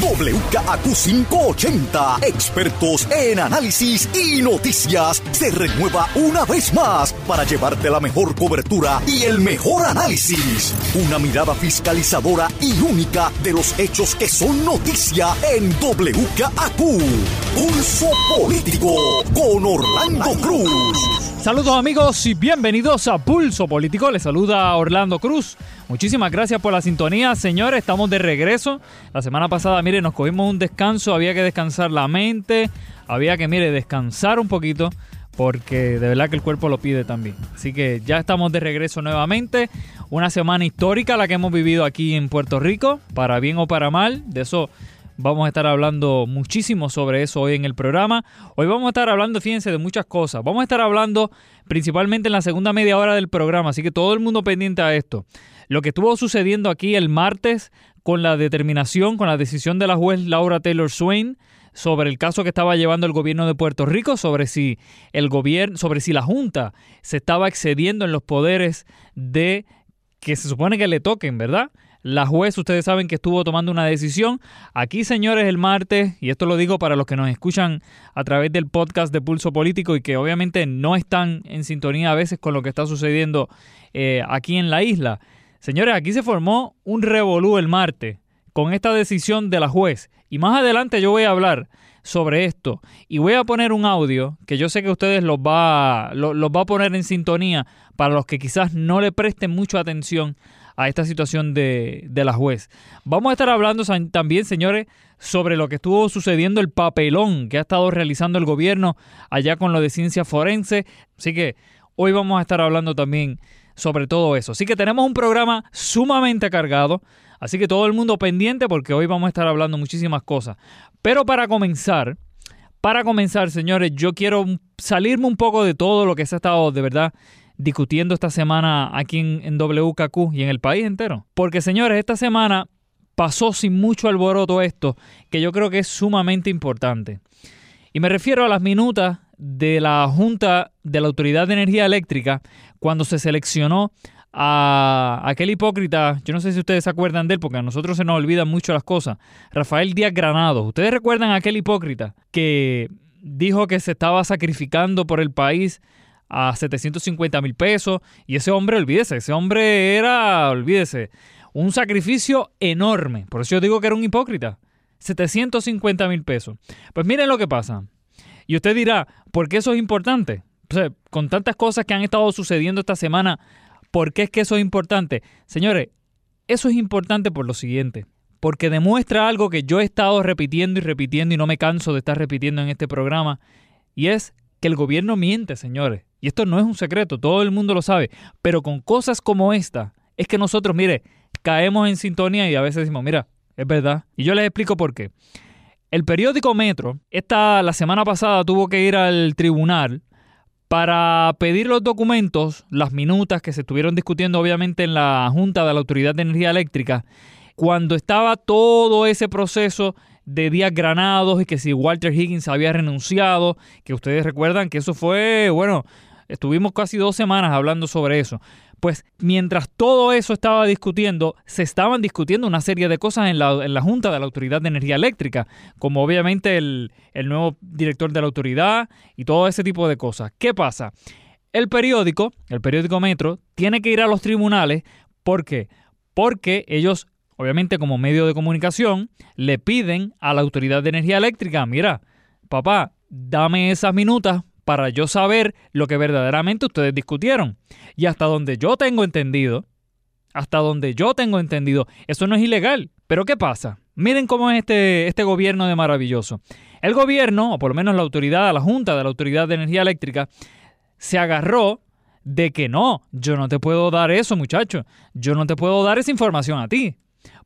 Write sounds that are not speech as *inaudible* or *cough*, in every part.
WKAQ580, expertos en análisis y noticias, se renueva una vez más para llevarte la mejor cobertura y el mejor análisis. Una mirada fiscalizadora y única de los hechos que son noticia en WKAQ. Pulso Político con Orlando Cruz. Saludos amigos y bienvenidos a Pulso Político. Les saluda Orlando Cruz. Muchísimas gracias por la sintonía, señores. Estamos de regreso. La semana pasada, mire, nos cogimos un descanso. Había que descansar la mente. Había que, mire, descansar un poquito. Porque de verdad que el cuerpo lo pide también. Así que ya estamos de regreso nuevamente. Una semana histórica la que hemos vivido aquí en Puerto Rico. Para bien o para mal. De eso Vamos a estar hablando muchísimo sobre eso hoy en el programa. Hoy vamos a estar hablando, fíjense, de muchas cosas. Vamos a estar hablando principalmente en la segunda media hora del programa, así que todo el mundo pendiente a esto. Lo que estuvo sucediendo aquí el martes con la determinación, con la decisión de la juez Laura Taylor Swain sobre el caso que estaba llevando el gobierno de Puerto Rico, sobre si el gobierno, sobre si la Junta se estaba excediendo en los poderes de que se supone que le toquen, ¿verdad? La juez, ustedes saben que estuvo tomando una decisión. Aquí, señores, el martes, y esto lo digo para los que nos escuchan a través del podcast de Pulso Político y que obviamente no están en sintonía a veces con lo que está sucediendo eh, aquí en la isla. Señores, aquí se formó un revolú el martes con esta decisión de la juez. Y más adelante yo voy a hablar sobre esto. Y voy a poner un audio que yo sé que ustedes los va, los, va a poner en sintonía para los que quizás no le presten mucha atención a esta situación de, de, la juez. Vamos a estar hablando también, señores, sobre lo que estuvo sucediendo, el papelón que ha estado realizando el gobierno allá con lo de ciencia forense. Así que hoy vamos a estar hablando también sobre todo eso. Así que tenemos un programa sumamente cargado. Así que todo el mundo pendiente porque hoy vamos a estar hablando muchísimas cosas. Pero para comenzar, para comenzar, señores, yo quiero salirme un poco de todo lo que se ha estado de verdad discutiendo esta semana aquí en, en, WKQ y en el país entero. Porque señores, esta semana pasó sin mucho alboroto esto, que yo creo que es sumamente importante. Y me refiero a las minutas de la Junta de la Autoridad de Energía Eléctrica cuando se seleccionó a aquel hipócrita, yo no sé si ustedes se acuerdan de él, porque a nosotros se nos olvidan mucho las cosas, Rafael Díaz Granados. ¿Ustedes recuerdan a aquel hipócrita que dijo que se estaba sacrificando por el país a 750 mil pesos. Y ese hombre, olvídese, ese hombre era, olvídese, un sacrificio enorme. Por eso yo digo que era un hipócrita. 750 mil pesos. Pues miren lo que pasa. Y usted dirá, ¿por qué eso es importante? Con tantas cosas que han estado sucediendo esta semana, ¿por qué es que eso es importante? Señores, eso es importante por lo siguiente, porque demuestra algo que yo he estado repitiendo y repitiendo y no me canso de estar repitiendo en este programa, y es que el gobierno miente, señores. Y esto no es un secreto, todo el mundo lo sabe, pero con cosas como esta, es que nosotros, mire, caemos en sintonía y a veces decimos, mira, es verdad. Y yo les explico por qué. El periódico Metro, esta, la semana pasada tuvo que ir al tribunal para pedir los documentos, las minutas que se estuvieron discutiendo obviamente en la Junta de la Autoridad de Energía Eléctrica, cuando estaba todo ese proceso de días granados y que si Walter Higgins había renunciado, que ustedes recuerdan que eso fue, bueno, estuvimos casi dos semanas hablando sobre eso. Pues mientras todo eso estaba discutiendo, se estaban discutiendo una serie de cosas en la, Junta de la Autoridad de Energía Eléctrica, como obviamente el, el nuevo director de la autoridad y todo ese tipo de cosas. ¿Qué pasa? El periódico, el periódico Metro, tiene que ir a los tribunales. ¿Por qué? Porque ellos, obviamente como medio de comunicación, le piden a la Autoridad de Energía Eléctrica, mira, papá, dame esas minutas para yo saber lo que verdaderamente ustedes discutieron. Y hasta donde yo tengo entendido, hasta donde yo tengo entendido, eso no es ilegal. Pero ¿qué pasa? Miren cómo es este, este gobierno de maravilloso. El gobierno, o por lo menos la autoridad, la Junta de la Autoridad de Energía Eléctrica, se agarró de que no, yo no te puedo dar eso, muchacho. Yo no te puedo dar esa información a ti.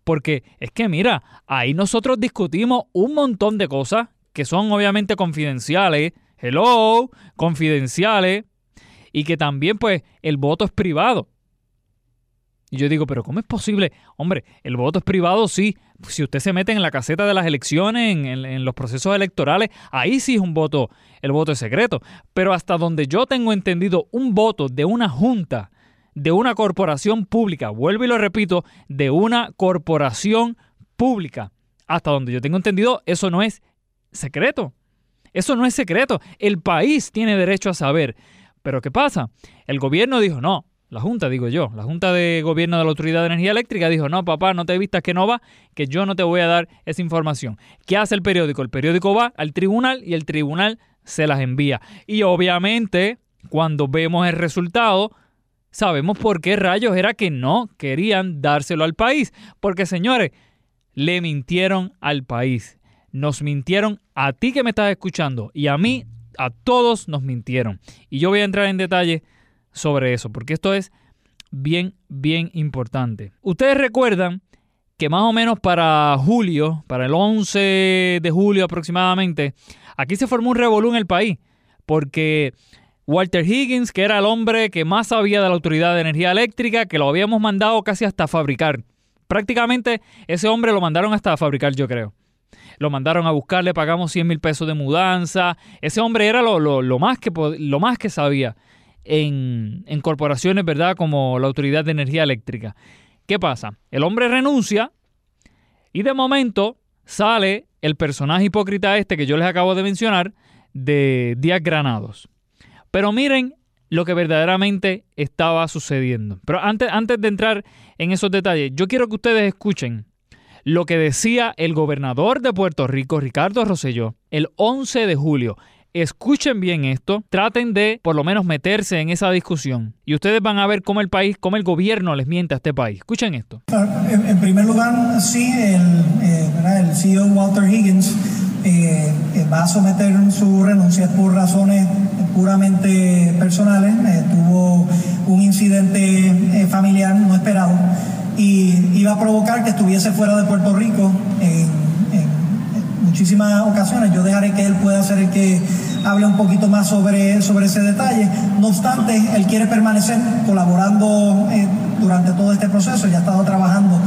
Porque es que mira, ahí nosotros discutimos un montón de cosas que son obviamente confidenciales, hello, confidenciales, y que también pues el voto es privado. Y yo digo, pero ¿cómo es posible? Hombre, el voto es privado, sí. Si usted se mete en la caseta de las elecciones, en, los procesos electorales, ahí sí es un voto, el voto es secreto. Pero hasta donde yo tengo entendido, un voto de una junta, de una corporación pública, vuelvo y lo repito, de una corporación pública, hasta donde yo tengo entendido, eso no es secreto. Eso no es secreto. El país tiene derecho a saber. Pero ¿qué pasa? El gobierno dijo, no, la Junta, digo yo, la Junta de Gobierno de la Autoridad de Energía Eléctrica dijo, no, papá, no te vistas que no va, que yo no te voy a dar esa información. ¿Qué hace el periódico? El periódico va al tribunal y el tribunal se las envía. Y obviamente, cuando vemos el resultado, sabemos por qué rayos era que no querían dárselo al país. Porque, señores, le mintieron al país nos mintieron a ti que me estás escuchando y a mí, a todos nos mintieron. Y yo voy a entrar en detalle sobre eso, porque esto es bien, bien importante. Ustedes recuerdan que más o menos para julio, para el 11 de julio aproximadamente, aquí se formó un revolú en el país, porque Walter Higgins, que era el hombre que más sabía de la Autoridad de Energía Eléctrica, que lo habíamos mandado casi hasta fabricar. Prácticamente ese hombre lo mandaron hasta fabricar, yo creo lo mandaron a buscar, le pagamos 100 mil pesos de mudanza. Ese hombre era lo, más, que, lo más que sabía en, en corporaciones, ¿verdad? Como la Autoridad de Energía Eléctrica. ¿Qué pasa? El hombre renuncia y de momento sale el personaje hipócrita este que yo les acabo de mencionar de Díaz Granados. Pero miren lo que verdaderamente estaba sucediendo. Pero antes, antes de entrar en esos detalles, yo quiero que ustedes escuchen lo que decía el gobernador de Puerto Rico, Ricardo Rosselló, el 11 de julio. Escuchen bien esto, traten de por lo menos meterse en esa discusión y ustedes van a ver cómo el país, cómo el gobierno les miente a este país. Escuchen esto. En, primer lugar, sí, el, eh, CEO Walter Higgins eh, eh, va a someter su renuncia por razones puramente personales. tuvo un incidente familiar no esperado y iba a provocar que estuviese fuera de Puerto Rico en, muchísimas ocasiones. Yo dejaré que él pueda ser el que hable un poquito más sobre, sobre ese detalle. No obstante, él quiere permanecer colaborando eh, durante todo este proceso. Ya ha estado trabajando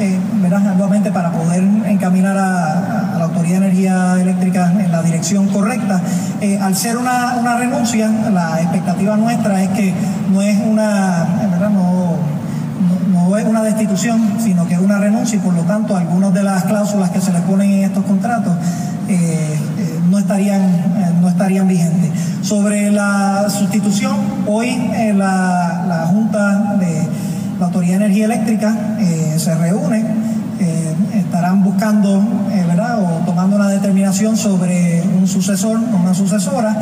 eh, arduamente para poder encaminar a, la Autoridad de Energía Eléctrica en la dirección correcta. Eh, al ser una, una renuncia, la expectativa nuestra es que no es una, verdad, no no es una destitución, sino que es una renuncia y por lo tanto algunas de las cláusulas que se le ponen en estos contratos eh, eh, no, estarían, eh, no estarían vigentes. Sobre la sustitución, hoy la, la, Junta de la Autoridad de Energía Eléctrica se reúne, estarán buscando, ¿verdad?, o tomando una determinación sobre un sucesor una sucesora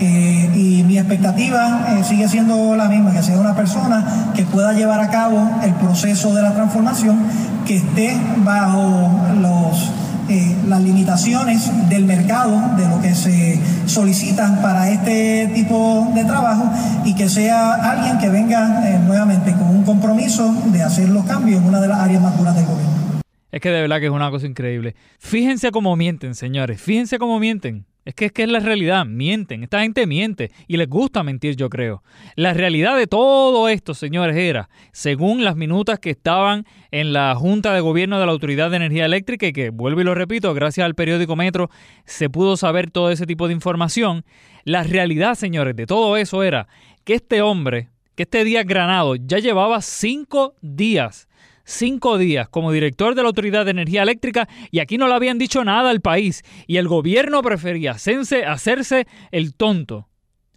Eh, y mi expectativa eh, sigue siendo la misma, que sea una persona que pueda llevar a cabo el proceso de la transformación, que esté bajo los eh, las limitaciones del mercado, de lo que se solicitan para este tipo de trabajo y que sea alguien que venga nuevamente con un compromiso de hacer los cambios en una de las áreas más duras del gobierno. Es que de verdad que es una cosa increíble. Fíjense cómo mienten, señores. Fíjense cómo mienten. Es que, es que es la realidad, mienten, esta gente miente. Y les gusta mentir, yo creo. La realidad de todo esto, señores, era, según las minutas que estaban en la Junta de Gobierno de la Autoridad de Energía Eléctrica, y que vuelvo y lo repito, gracias al periódico Metro se pudo saber todo ese tipo de información, la realidad, señores, de todo eso era que este hombre, que este día Granado ya llevaba cinco días cinco días como director de la Autoridad de Energía Eléctrica y aquí no le habían dicho nada al país y el gobierno prefería hacerse, hacerse el tonto,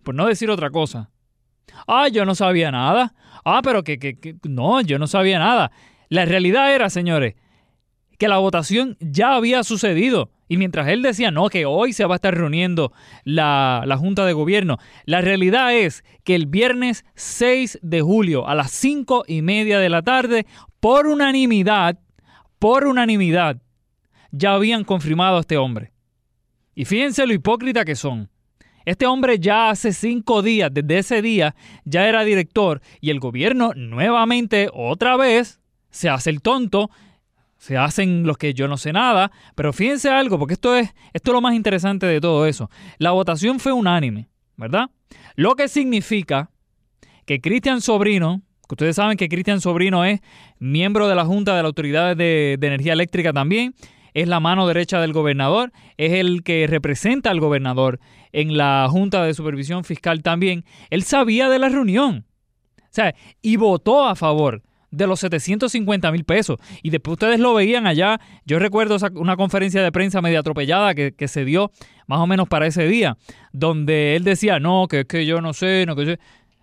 por no decir otra cosa. Ah, yo no sabía nada. Ah, pero que, que, que no, yo no sabía nada. La realidad era, señores, que la votación ya había sucedido. Y mientras él decía, no, que hoy se va a estar reuniendo la, la, Junta de Gobierno, la realidad es que el viernes 6 de julio a las 5 y media de la tarde, por unanimidad, por unanimidad, ya habían confirmado a este hombre. Y fíjense lo hipócrita que son. Este hombre ya hace cinco días, desde ese día, ya era director y el gobierno nuevamente, otra vez, se hace el tonto se hacen los que yo no sé nada, pero fíjense algo, porque esto es, esto es lo más interesante de todo eso. La votación fue unánime, ¿verdad? Lo que significa que Cristian Sobrino, ustedes saben que Cristian Sobrino es miembro de la Junta de la Autoridad de, Energía Eléctrica también, es la mano derecha del gobernador, es el que representa al gobernador en la Junta de Supervisión Fiscal también. Él sabía de la reunión, o sea, y votó a favor de los 750 mil pesos. Y después ustedes lo veían allá. Yo recuerdo una conferencia de prensa media atropellada que, se dio más o menos para ese día, donde él decía, no, que es que yo no sé, no que.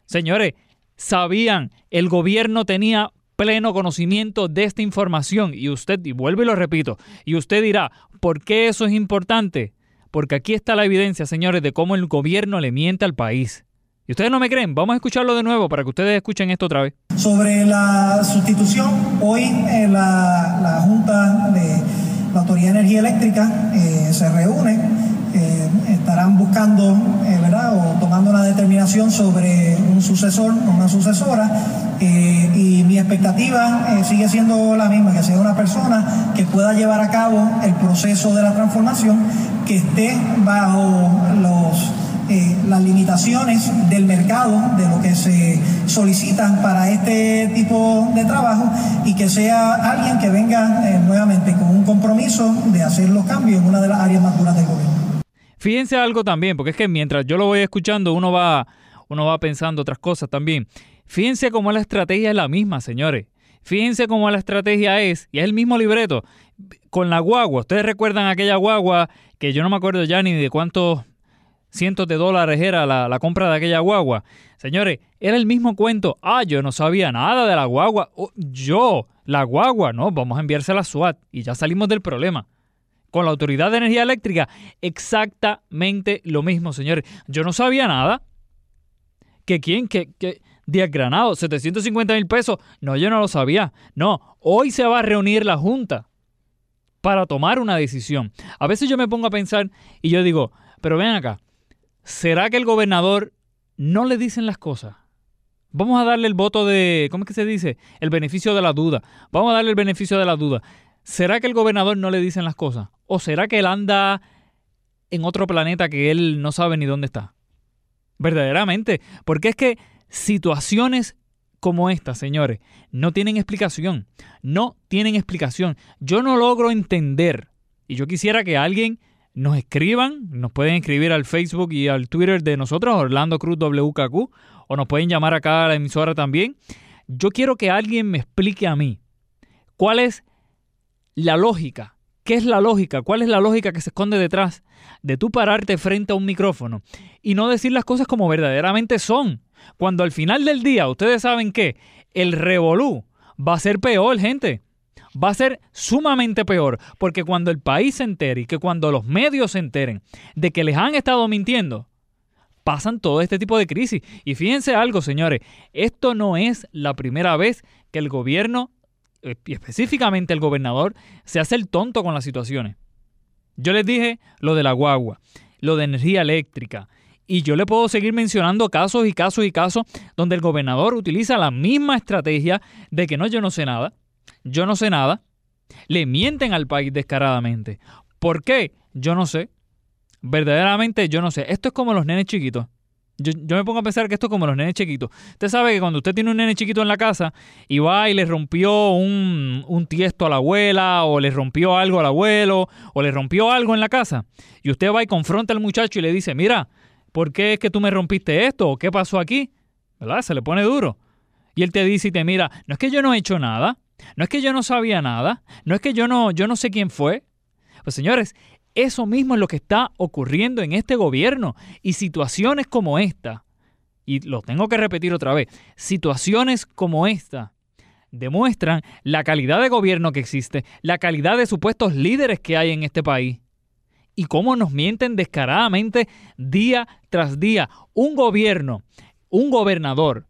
Señores, sabían, el gobierno tenía pleno conocimiento de esta información y usted, y vuelvo y lo repito, y usted dirá, ¿por qué eso es importante? Porque aquí está la evidencia, señores, de cómo el gobierno le miente al país. ¿Y ustedes no me creen? Vamos a escucharlo de nuevo para que ustedes escuchen esto otra vez. Sobre la sustitución, hoy eh, la, la, Junta de la Autoridad de Energía Eléctrica eh, se reúne, eh, estarán buscando, eh, ¿verdad?, o tomando una determinación sobre un sucesor o una sucesora, y mi expectativa sigue siendo la misma, que sea una persona que pueda llevar a cabo el proceso de la transformación, que esté bajo los eh, las limitaciones del mercado, de lo que se solicitan para este tipo de trabajo y que sea alguien que venga eh, nuevamente con un compromiso de hacer los cambios en una de las áreas más duras del gobierno. Fíjense algo también, porque es que mientras yo lo voy escuchando, uno va, uno va pensando otras cosas también. Fíjense cómo la estrategia es la misma, señores. Fíjense cómo la estrategia es, y es el mismo libreto, con la guagua. Ustedes recuerdan aquella guagua que yo no me acuerdo ya ni de cuántos cientos de dólares era la, compra de aquella guagua. Señores, era el mismo cuento. Ah, yo no sabía nada de la guagua. Oh, yo, la guagua, no, vamos a enviársela a SWAT y ya salimos del problema. Con la Autoridad de Energía Eléctrica, exactamente lo mismo, señores. Yo no sabía nada. ¿Que quién? ¿Que, que Díaz Granado? ¿750 mil pesos? No, yo no lo sabía. No, hoy se va a reunir la Junta para tomar una decisión. A veces yo me pongo a pensar y yo digo, pero ven acá, ¿será que el gobernador no le dicen las cosas? Vamos a darle el voto de, ¿cómo es que se dice? El beneficio de la duda. Vamos a darle el beneficio de la duda. ¿Será que el gobernador no le dicen las cosas? ¿O será que él anda en otro planeta que él no sabe ni dónde está? Verdaderamente. Porque es que situaciones como esta, señores, no tienen explicación. No tienen explicación. Yo no logro entender. Y yo quisiera que alguien nos escriban, nos pueden escribir al Facebook y al Twitter de nosotros, Orlando Cruz WKQ, o nos pueden llamar acá a la emisora también. Yo quiero que alguien me explique a mí cuál es la lógica, qué es la lógica, cuál es la lógica que se esconde detrás de tú pararte frente a un micrófono y no decir las cosas como verdaderamente son. Cuando al final del día, ustedes saben que el revolú va a ser peor, gente va a ser sumamente peor, porque cuando el país se entere y que cuando los medios se enteren de que les han estado mintiendo, pasan todo este tipo de crisis. Y fíjense algo, señores, esto no es la primera vez que el gobierno, y específicamente el gobernador, se hace el tonto con las situaciones. Yo les dije lo de la guagua, lo de energía eléctrica, y yo le puedo seguir mencionando casos y casos y casos donde el gobernador utiliza la misma estrategia de que no, yo no sé nada, yo no sé nada. Le mienten al país descaradamente. ¿Por qué? Yo no sé. Verdaderamente yo no sé. Esto es como los nenes chiquitos. Yo, me pongo a pensar que esto es como los nenes chiquitos. Usted sabe que cuando usted tiene un nene chiquito en la casa y va y le rompió un, un tiesto a la abuela, o le rompió algo al abuelo, o le rompió algo en la casa, y usted va y confronta al muchacho y le dice, mira, ¿por qué es que tú me rompiste esto? ¿O qué pasó aquí? ¿Verdad? Se le pone duro. Y él te dice y te mira, no es que yo no he hecho nada, no es que yo no sabía nada, no es que yo no, yo no sé quién fue. Pues señores, eso mismo es lo que está ocurriendo en este gobierno y situaciones como esta, y lo tengo que repetir otra vez, situaciones como esta demuestran la calidad de gobierno que existe, la calidad de supuestos líderes que hay en este país y cómo nos mienten descaradamente día tras día. Un gobierno, un gobernador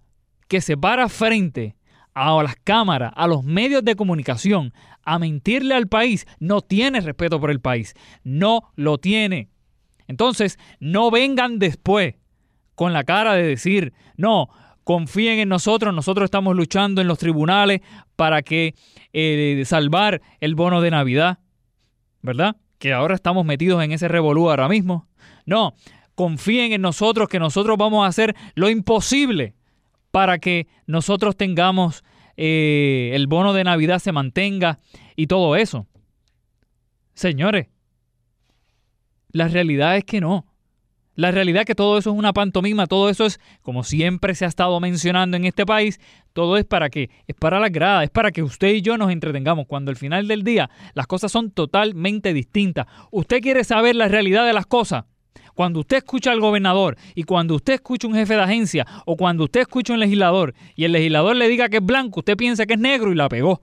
que se para frente a las cámaras, a los medios de comunicación, a mentirle al país, no tiene respeto por el país. No lo tiene. Entonces, no vengan después con la cara de decir, no, confíen en nosotros, nosotros estamos luchando en los tribunales para que eh, salvar el bono de Navidad, ¿verdad? Que ahora estamos metidos en ese revolú ahora mismo. No, confíen en nosotros que nosotros vamos a hacer lo imposible para que nosotros tengamos eh, el bono de Navidad se mantenga y todo eso. Señores, la realidad es que no. La realidad es que todo eso es una pantomima, todo eso es, como siempre se ha estado mencionando en este país, todo es para que, es para la grada, es para que usted y yo nos entretengamos, cuando al final del día las cosas son totalmente distintas. Usted quiere saber la realidad de las cosas, cuando usted escucha al gobernador y cuando usted escucha un jefe de agencia o cuando usted escucha un legislador y el legislador le diga que es blanco, usted piensa que es negro y la pegó.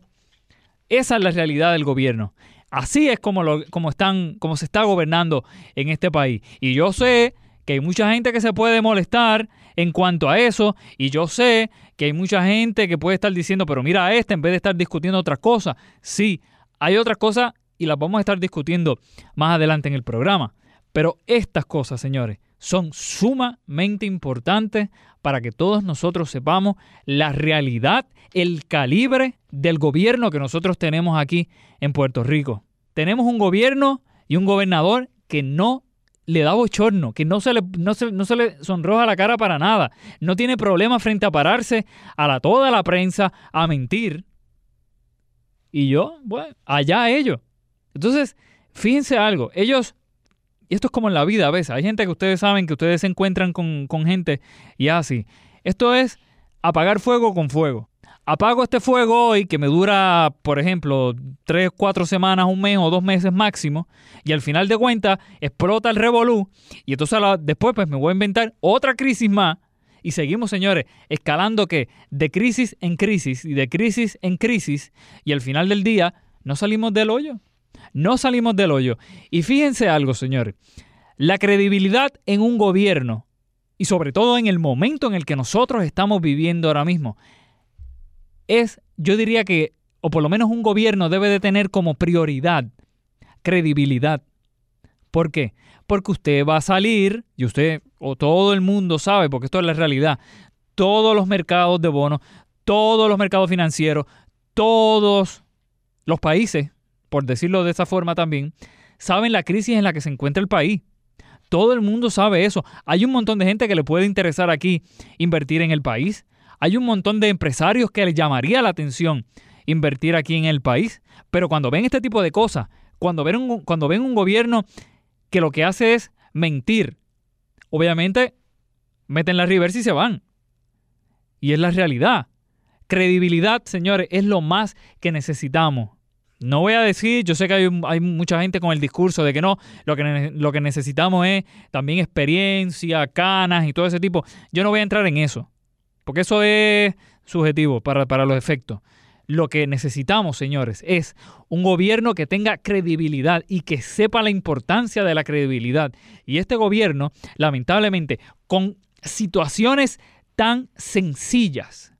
Esa es la realidad del gobierno. Así es como, lo, como, están, como se está gobernando en este país. Y yo sé que hay mucha gente que se puede molestar en cuanto a eso. Y yo sé que hay mucha gente que puede estar diciendo, pero mira a este en vez de estar discutiendo otras cosas. Sí, hay otras cosas y las vamos a estar discutiendo más adelante en el programa. Pero estas cosas, señores, son sumamente importantes para que todos nosotros sepamos la realidad, el calibre del gobierno que nosotros tenemos aquí en Puerto Rico. Tenemos un gobierno y un gobernador que no le da bochorno, que no se le, no se, le sonroja la cara para nada, no tiene problema frente a pararse a la, toda la prensa a mentir. Y yo, bueno, allá ellos. Entonces, fíjense algo, ellos y esto es como en la vida a veces. Hay gente que ustedes saben que ustedes se encuentran con, gente y así. Esto es apagar fuego con fuego. Apago este fuego hoy que me dura, por ejemplo, tres, cuatro semanas, un mes o dos meses máximo, y al final de cuentas explota el revolú, y entonces después pues me voy a inventar otra crisis más, y seguimos, señores, escalando que de crisis en crisis y de crisis en crisis, y al final del día no salimos del hoyo. No salimos del hoyo. Y fíjense algo, señores. La credibilidad en un gobierno, y sobre todo en el momento en el que nosotros estamos viviendo ahora mismo, es, yo diría que, o por lo menos un gobierno debe de tener como prioridad credibilidad. ¿Por qué? Porque usted va a salir, y usted, o todo el mundo sabe, porque esto es la realidad, todos los mercados de bonos, todos los mercados financieros, todos los países por decirlo de esa forma también, saben la crisis en la que se encuentra el país. Todo el mundo sabe eso. Hay un montón de gente que le puede interesar aquí invertir en el país. Hay un montón de empresarios que les llamaría la atención invertir aquí en el país. Pero cuando ven este tipo de cosas, cuando ven un, cuando ven un gobierno que lo que hace es mentir, obviamente meten la reversa y se van. Y es la realidad. Credibilidad, señores, es lo más que necesitamos. No voy a decir, yo sé que hay, mucha gente con el discurso de que no, lo que, lo que necesitamos es también experiencia, canas y todo ese tipo. Yo no voy a entrar en eso, porque eso es subjetivo para, para los efectos. lo que necesitamos, señores, es un gobierno que tenga credibilidad y que sepa la importancia de la credibilidad. Y este gobierno, lamentablemente, con situaciones tan sencillas,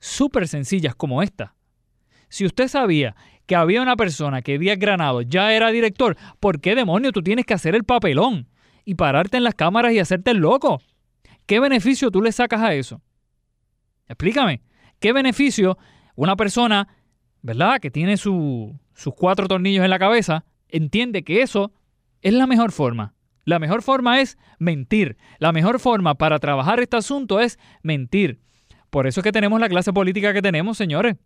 súper sencillas como esta. Si usted sabía que había una persona que Díaz Granado ya era director, ¿por qué demonio tú tienes que hacer el papelón y pararte en las cámaras y hacerte el loco? ¿Qué beneficio tú le sacas a eso? Explícame, ¿qué beneficio una persona, ¿verdad?, que tiene sus cuatro tornillos en la cabeza, entiende que eso es la mejor forma. La mejor forma es mentir. La mejor forma para trabajar este asunto es mentir. Por eso es que tenemos la clase política que tenemos, señores.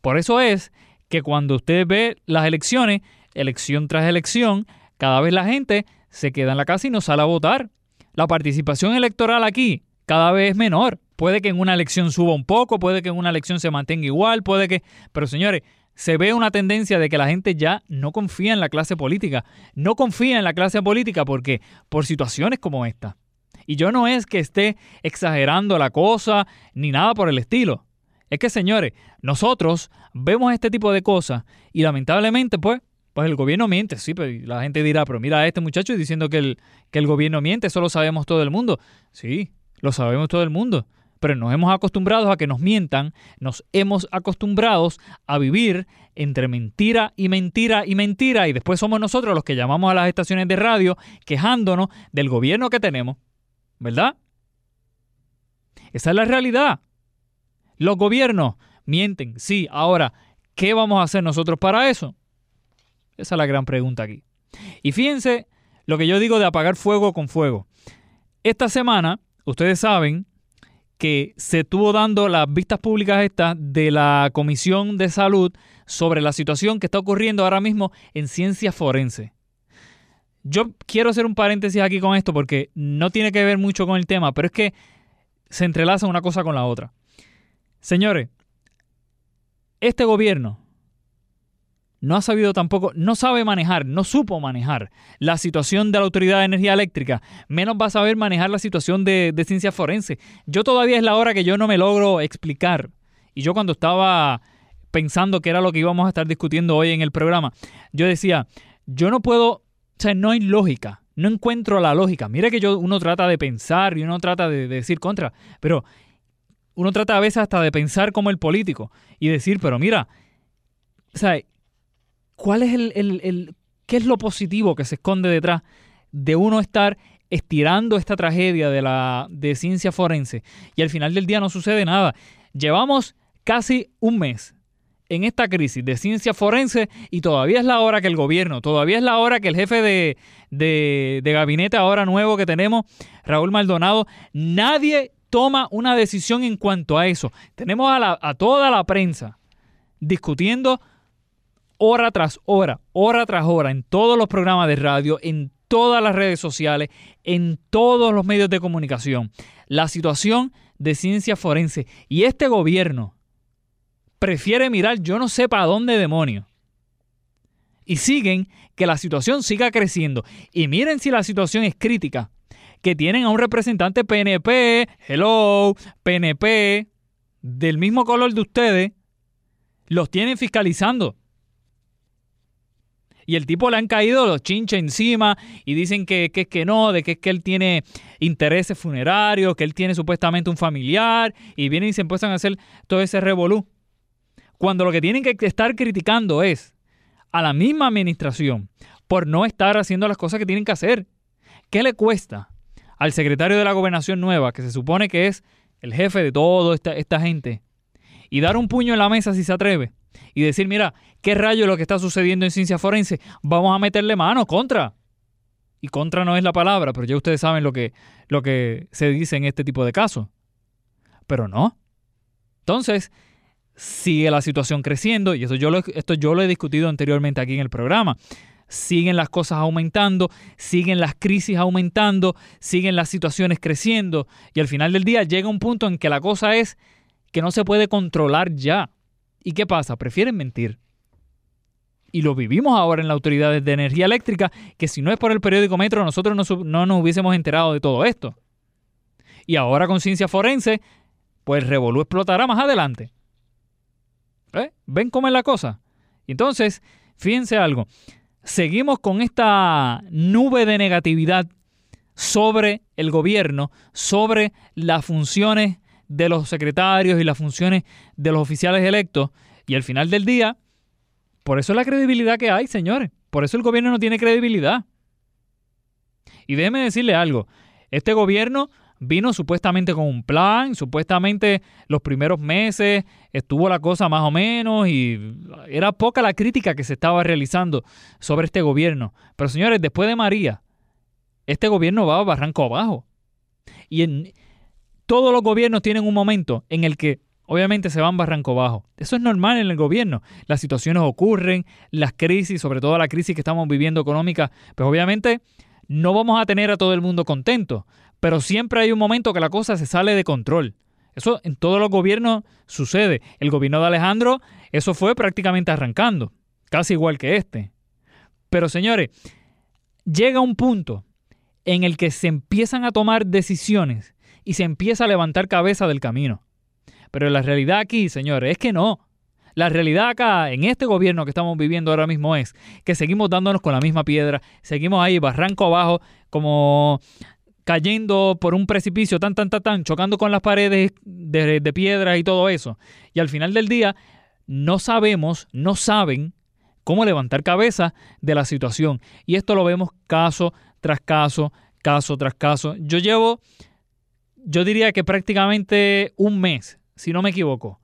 Por eso es que cuando usted ve las elecciones, elección tras elección, cada vez la gente se queda en la casa y no sale a votar. La participación electoral aquí cada vez es menor. Puede que en una elección suba un poco, puede que en una elección se mantenga igual, puede que... Pero señores, se ve una tendencia de que la gente ya no confía en la clase política. No confía en la clase política porque por situaciones como esta. Y yo no es que esté exagerando la cosa ni nada por el estilo. Es que, señores, nosotros vemos este tipo de cosas y lamentablemente, pues, pues el gobierno miente. Sí, pero pues, la gente dirá, pero mira a este muchacho diciendo que el, que el gobierno miente, eso lo sabemos todo el mundo. Sí, lo sabemos todo el mundo pero nos hemos acostumbrado a que nos mientan, nos hemos acostumbrado a vivir entre mentira y mentira y mentira y después somos nosotros los que llamamos a las estaciones de radio quejándonos del gobierno que tenemos, ¿verdad? Esa es la realidad. Los gobiernos mienten, sí, ahora, ¿qué vamos a hacer nosotros para eso? Esa es la gran pregunta aquí. Y fíjense lo que yo digo de apagar fuego con fuego. Esta semana, ustedes saben que se estuvo dando las vistas públicas estas de la Comisión de Salud sobre la situación que está ocurriendo ahora mismo en ciencia forense. Yo quiero hacer un paréntesis aquí con esto porque no tiene que ver mucho con el tema, pero es que se entrelaza una cosa con la otra. Señores, este gobierno no ha sabido tampoco, no sabe manejar, no supo manejar la situación de la Autoridad de Energía Eléctrica, menos va a saber manejar la situación de, ciencia forense. Yo todavía es la hora que yo no me logro explicar. Y yo cuando estaba pensando que era lo que íbamos a estar discutiendo hoy en el programa, yo decía, yo no puedo, o sea, no hay lógica, no encuentro la lógica. Mira que yo, uno trata de pensar y uno trata de, de decir contra, pero uno trata a veces hasta de pensar como el político y decir, pero mira, sea, ¿cuál es el, qué es lo positivo que se esconde detrás de uno estar estirando esta tragedia de la de ciencia forense y al final del día no sucede nada? Llevamos casi un mes en esta crisis de ciencia forense y todavía es la hora que el gobierno, todavía es la hora que el jefe de, de, de gabinete ahora nuevo que tenemos, Raúl Maldonado, nadie toma una decisión en cuanto a eso. Tenemos a, toda la prensa discutiendo hora tras hora, hora tras hora, en todos los programas de radio, en todas las redes sociales, en todos los medios de comunicación, la situación de ciencia forense. Y este gobierno prefiere mirar yo no sé para dónde demonio. Y siguen que la situación siga creciendo. Y miren si la situación es crítica. Que tienen a un representante PNP, hello, PNP, del mismo color de ustedes, los tienen fiscalizando y el tipo le han caído los chinches encima y dicen que, que, que no, de que es que él tiene intereses funerarios, que él tiene supuestamente un familiar y vienen y se empiezan a hacer todo ese revolú. Cuando lo que tienen que estar criticando es a la misma administración por no estar haciendo las cosas que tienen que hacer. ¿Qué le cuesta al secretario de la gobernación nueva, que se supone que es el jefe de toda esta, esta gente, y dar un puño en la mesa si se atreve y decir, mira, ¿qué rayo lo que está sucediendo en ciencia forense? Vamos a meterle mano contra. Y contra no es la palabra, pero ya ustedes saben lo que, lo que se dice en este tipo de casos. Pero no. Entonces, sigue la situación creciendo, y eso yo esto yo lo he discutido anteriormente aquí en el programa. Siguen las cosas aumentando, siguen las crisis aumentando, siguen las situaciones creciendo, y al final del día llega un punto en que la cosa es que no se puede controlar ya. ¿Y qué pasa? Prefieren mentir. Y lo vivimos ahora en la Autoridad de Energía Eléctrica, que si no es por el periódico Metro, nosotros no, nos hubiésemos enterado de todo esto. Y ahora con ciencia forense, pues Revolú explotará más adelante. ¿Eh? ¿Ven cómo es la cosa? Entonces, fíjense algo. Seguimos con esta nube de negatividad sobre el gobierno, sobre las funciones de los secretarios y las funciones de los oficiales electos. Y al final del día, por eso es la credibilidad que hay, señores. Por eso el gobierno no tiene credibilidad. Y déjeme decirle algo. Este gobierno vino supuestamente con un plan, supuestamente los primeros meses estuvo la cosa más o menos y era poca la crítica que se estaba realizando sobre este gobierno. Pero señores, después de María, este gobierno va a barranco abajo. Y en, todos los gobiernos tienen un momento en el que obviamente se van barranco abajo. Eso es normal en el gobierno. Las situaciones ocurren, las crisis, sobre todo la crisis que estamos viviendo económica, pues obviamente no vamos a tener a todo el mundo contento, pero siempre hay un momento que la cosa se sale de control. Eso en todos los gobiernos sucede. El gobierno de Alejandro, eso fue prácticamente arrancando, casi igual que este. Pero señores, llega un punto en el que se empiezan a tomar decisiones y se empieza a levantar cabeza del camino. Pero la realidad aquí, señores, es que no. La realidad acá, en este gobierno que estamos viviendo ahora mismo, es que seguimos dándonos con la misma piedra, seguimos ahí barranco abajo, como cayendo por un precipicio, tan, tan, tan, tan, chocando con las paredes de, de piedra y todo eso. Y al final del día, no sabemos, no saben cómo levantar cabeza de la situación. Y esto lo vemos caso tras caso, caso tras caso. Yo llevo, yo diría que prácticamente un mes, si no me equivoco.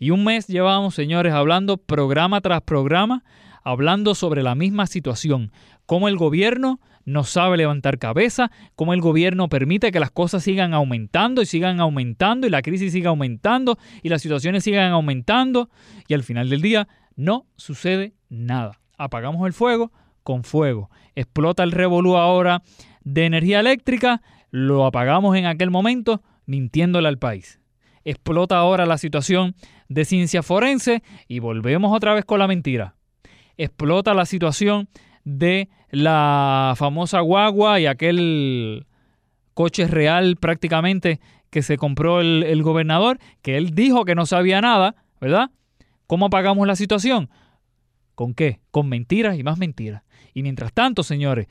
Y un mes llevamos, señores, hablando programa tras programa, hablando sobre la misma situación, cómo el gobierno no sabe levantar cabeza, cómo el gobierno permite que las cosas sigan aumentando y sigan aumentando y la crisis siga aumentando y las situaciones sigan aumentando y al final del día no sucede nada. Apagamos el fuego con fuego. Explota el revolú ahora de energía eléctrica, lo apagamos en aquel momento mintiéndole al país. Explota ahora la situación de ciencia forense y volvemos otra vez con la mentira. Explota la situación de la famosa guagua y aquel coche real prácticamente que se compró el, gobernador, que él dijo que no sabía nada, ¿verdad? ¿Cómo apagamos la situación? ¿Con qué? Con mentiras y más mentiras. Y mientras tanto, señores,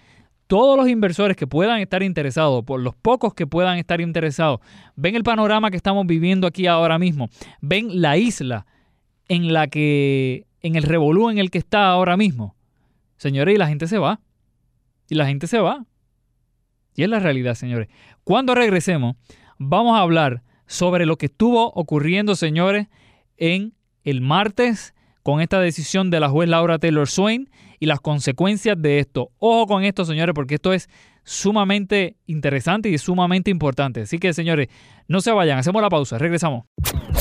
todos los inversores que puedan estar interesados, por los pocos que puedan estar interesados, ven el panorama que estamos viviendo aquí ahora mismo, ven la isla en la que, en el revolú en el que está ahora mismo. Señores, y la gente se va. Y la gente se va. Y es la realidad, señores. Cuando regresemos, vamos a hablar sobre lo que estuvo ocurriendo, señores, en el martes con esta decisión de la juez Laura Taylor Swain y las consecuencias de esto. Ojo con esto, señores, porque esto es sumamente interesante y sumamente importante. Así que, señores, no se vayan, hacemos la pausa, regresamos.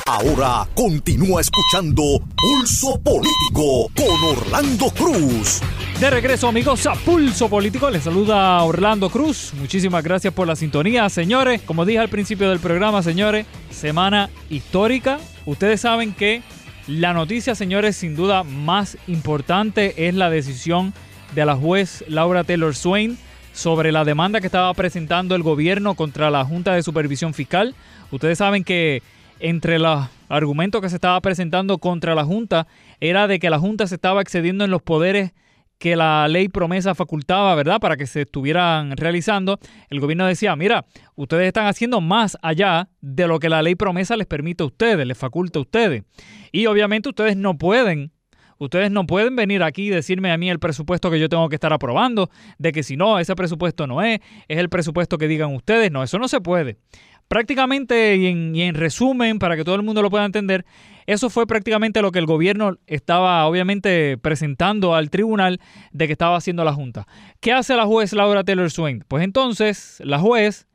Ahora continúa escuchando Pulso Político con Orlando Cruz. De regreso, amigos, a Pulso Político. Les saluda Orlando Cruz. Muchísimas gracias por la sintonía, señores. Como dije al principio del programa, señores, semana histórica. Ustedes saben que la noticia, señores, sin duda más importante es la decisión de la juez Laura Taylor Swain sobre la demanda que estaba presentando el gobierno contra la Junta de Supervisión Fiscal. Ustedes saben que entre los argumentos que se estaba presentando contra la Junta era de que la Junta se estaba excediendo en los poderes que la ley promesa facultaba, ¿verdad? Para que se estuvieran realizando, el gobierno decía, mira, ustedes están haciendo más allá de lo que la ley promesa les permite a ustedes, les faculta a ustedes. Y obviamente ustedes no pueden, ustedes no pueden venir aquí y decirme a mí el presupuesto que yo tengo que estar aprobando, de que si no, ese presupuesto no es, es el presupuesto que digan ustedes, no, eso no se puede. Prácticamente y en, y en resumen, para que todo el mundo lo pueda entender, eso fue prácticamente lo que el gobierno estaba obviamente presentando al tribunal de que estaba haciendo la Junta. ¿Qué hace la juez Laura Taylor Swain? Pues entonces la juez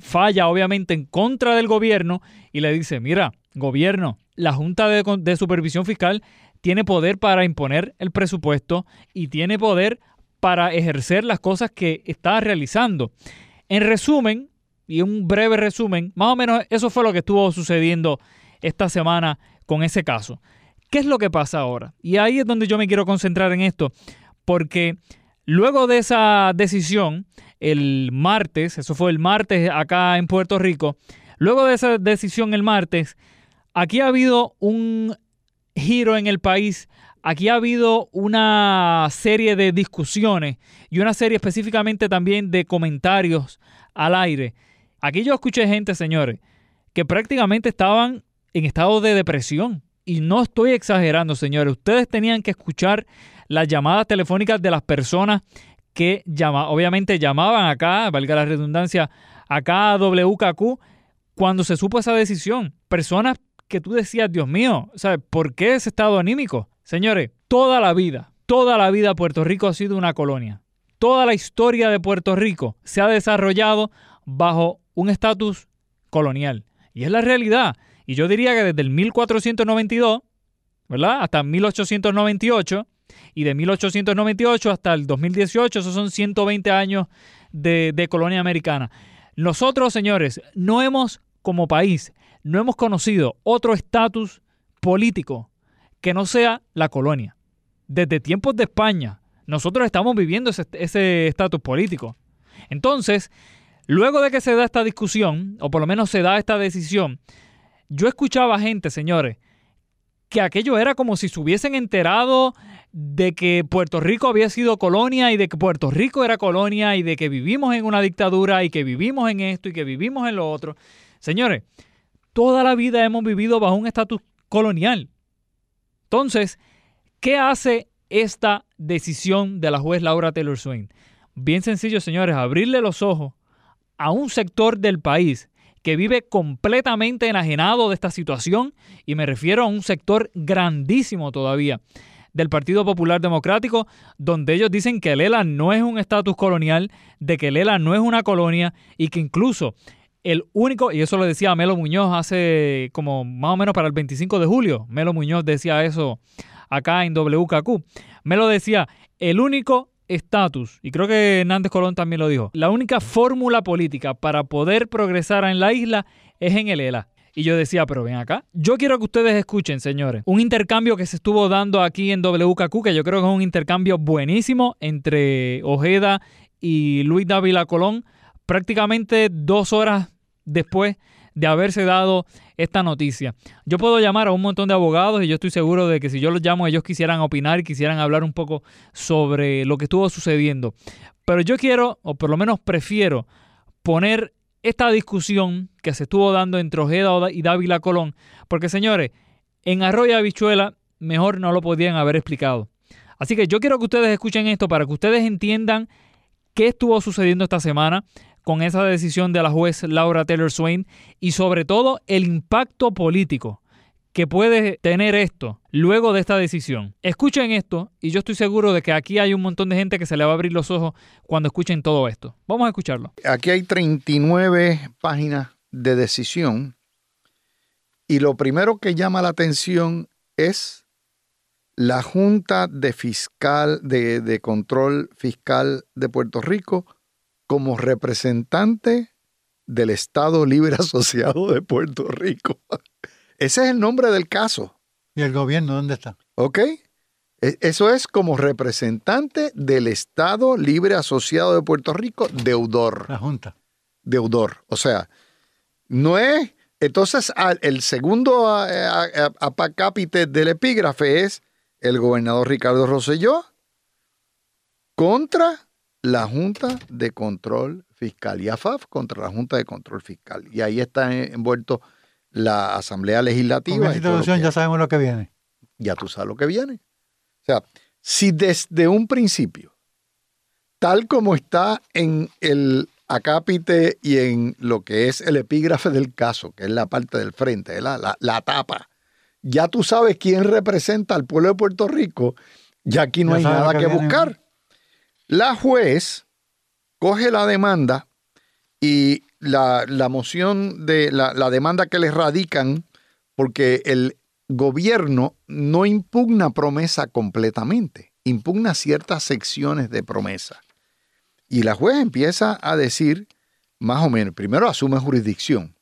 falla obviamente en contra del gobierno y le dice, mira, gobierno, la Junta de, de Supervisión Fiscal tiene poder para imponer el presupuesto y tiene poder para ejercer las cosas que está realizando. En resumen, y un breve resumen, más o menos eso fue lo que estuvo sucediendo esta semana con ese caso. ¿Qué es lo que pasa ahora? Y ahí es donde yo me quiero concentrar en esto, porque luego de esa decisión, el martes, eso fue el martes acá en Puerto Rico, luego de esa decisión el martes, aquí ha habido un giro en el país, aquí ha habido una serie de discusiones y una serie específicamente también de comentarios al aire. Aquí yo escuché gente, señores, que prácticamente estaban en estado de depresión. Y no estoy exagerando, señores. Ustedes tenían que escuchar las llamadas telefónicas de las personas que llama, obviamente llamaban acá, valga la redundancia, acá a WKQ cuando se supo esa decisión. Personas que tú decías, Dios mío, ¿sabes? ¿Por qué ese estado anímico? Señores, toda la vida, toda la vida Puerto Rico ha sido una colonia. Toda la historia de Puerto Rico se ha desarrollado bajo un estatus colonial. Y es la realidad. Y yo diría que desde el 1492, ¿verdad? Hasta 1898, y de 1898 hasta el 2018, esos son 120 años de, de colonia americana. Nosotros, señores, no hemos, como país, no hemos conocido otro estatus político que no sea la colonia. Desde tiempos de España, nosotros estamos viviendo ese estatus político. Entonces, luego de que se da esta discusión, o por lo menos se da esta decisión, yo escuchaba gente, señores, que aquello era como si se hubiesen enterado de que Puerto Rico había sido colonia y de que Puerto Rico era colonia y de que vivimos en una dictadura y que vivimos en esto y que vivimos en lo otro. Señores, toda la vida hemos vivido bajo un estatus colonial. Entonces, ¿qué hace esta decisión de la juez Laura Taylor Swain? Bien sencillo, señores, abrirle los ojos a un sector del país que vive completamente enajenado de esta situación y me refiero a un sector grandísimo todavía del Partido Popular Democrático, donde ellos dicen que Lela no es un estatus colonial, de que Lela no es una colonia y que incluso el único, y eso lo decía Melo Muñoz hace como más o menos para el 25 de julio, Melo Muñoz decía eso acá en WKQ, Melo decía, el único estatus, y creo que Hernández Colón también lo dijo, la única fórmula política para poder progresar en la isla es en el ELA. Y yo decía, pero ven acá. Yo quiero que ustedes escuchen, señores, un intercambio que se estuvo dando aquí en WKQ, que yo creo que es un intercambio buenísimo entre Ojeda y Luis Dávila Colón, prácticamente dos horas después de haberse dado esta noticia. Yo puedo llamar a un montón de abogados y yo estoy seguro de que si yo los llamo ellos quisieran opinar y quisieran hablar un poco sobre lo que estuvo sucediendo. Pero yo quiero, o por lo menos prefiero, poner esta discusión que se estuvo dando entre Ojeda y Dávila Colón, porque señores, en Arroyo Habichuela mejor no lo podían haber explicado. Así que yo quiero que ustedes escuchen esto para que ustedes entiendan qué estuvo sucediendo esta semana con esa decisión de la juez Laura Taylor Swain y sobre todo el impacto político que puede tener esto luego de esta decisión. Escuchen esto y yo estoy seguro de que aquí hay un montón de gente que se le va a abrir los ojos cuando escuchen todo esto. Vamos a escucharlo. Aquí hay 39 páginas de decisión y lo primero que llama la atención es la Junta de Fiscal de, de Control Fiscal de Puerto Rico como representante del Estado Libre *laughs* Asociado de Puerto Rico. Ese es el nombre del caso. ¿Y el gobierno dónde está? Ok. E, eso es como representante del Estado Libre Asociado de Puerto Rico, deudor. La Junta. Deudor. O sea, no es. Entonces, el segundo apacápite del epígrafe es el gobernador Ricardo Rosselló contra la Junta de Control Fiscal y AFAF contra la Junta de Control Fiscal. Y ahí está envuelto la Asamblea Legislativa. Con esta institución ya sabemos lo que viene. Ya tú sabes lo que viene. O sea, si desde un principio, tal como está en el acápite y en lo que es el epígrafe del caso, que es la parte del frente, la, la, tapa, ya tú sabes quién representa al pueblo de Puerto Rico, ya aquí no hay nada que, buscar. La juez coge la demanda y la, moción de la, la, demanda que le radican, porque el gobierno no impugna promesa completamente, impugna ciertas secciones de promesa. Y la juez empieza a decir, más o menos, primero asume jurisdicción.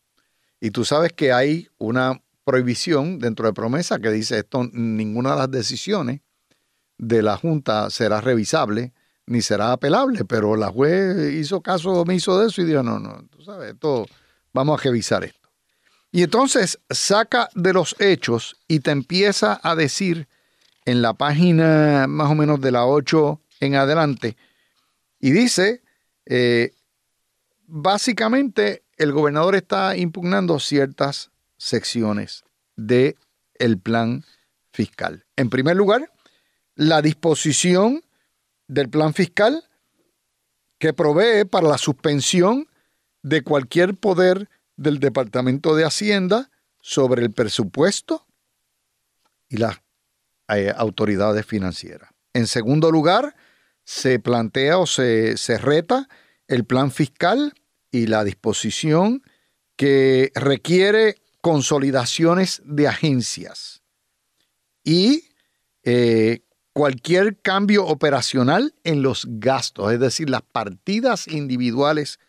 Y tú sabes que hay una prohibición dentro de promesa que dice esto, ninguna de las decisiones de la Junta será revisable ni será apelable, pero la juez hizo caso omiso de eso y dijo, no, no, tú sabes, esto, vamos a revisar esto. Y entonces saca de los hechos y te empieza a decir en la página más o menos de la 8 en adelante, y dice, eh, básicamente el gobernador está impugnando ciertas secciones de el plan fiscal. En primer lugar, la disposición del plan fiscal que provee para la suspensión de cualquier poder del Departamento de Hacienda sobre el presupuesto y las eh, autoridades financieras. En segundo lugar, se plantea o se, se reta el plan fiscal y la disposición que requiere consolidaciones de agencias y eh, cualquier cambio operacional en los gastos, es decir, las partidas individuales